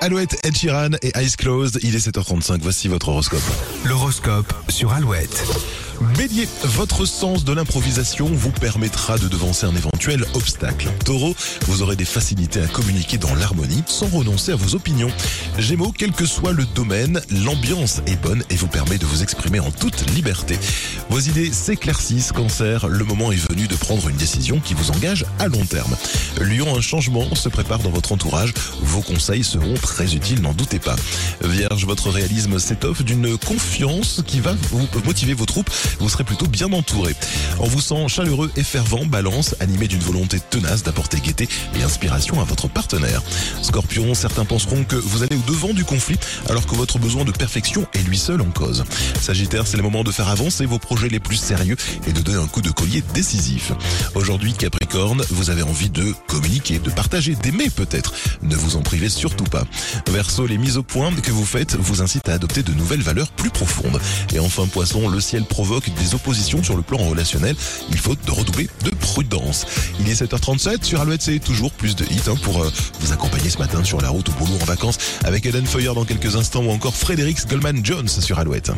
Alouette, Ed Sheeran et Eyes Closed, il est 7h35, voici votre horoscope. L'horoscope sur Alouette. Bélier, votre sens de l'improvisation vous permettra de devancer un éventuel obstacle. Taureau, vous aurez des facilités à communiquer dans l'harmonie sans renoncer à vos opinions. Gémeaux, quel que soit le domaine, l'ambiance est bonne et vous permet de vous exprimer en toute liberté. Vos idées s'éclaircissent, cancer, le moment est venu de prendre une décision qui vous engage à long terme. Lion, un changement se prépare dans votre entourage, vos conseils seront très utiles, n'en doutez pas. Vierge, votre réalisme s'étoffe d'une confiance qui va vous motiver vos troupes vous serez plutôt bien entouré. On vous sent chaleureux et fervent, balance, animé d'une volonté tenace d'apporter gaieté et inspiration à votre partenaire. Scorpion, certains penseront que vous allez au devant du conflit alors que votre besoin de perfection est lui seul en cause. Sagittaire, c'est le moment de faire avancer vos projets les plus sérieux et de donner un coup de collier décisif. Aujourd'hui, Capricorne, vous avez envie de communiquer, de partager, d'aimer peut-être. Ne vous en privez surtout pas. Verseau, les mises au point que vous faites vous incitent à adopter de nouvelles valeurs plus profondes. Et enfin, Poisson, le ciel provoque des oppositions sur le plan relationnel. Il faut de redoubler de prudence. Il est 7h37 sur Alouette, c'est toujours plus de hits hein, pour euh, vous accompagner ce matin sur la route au boulot en vacances avec Eden Feuer dans quelques instants ou encore Frédéric Goldman Jones sur Alouette.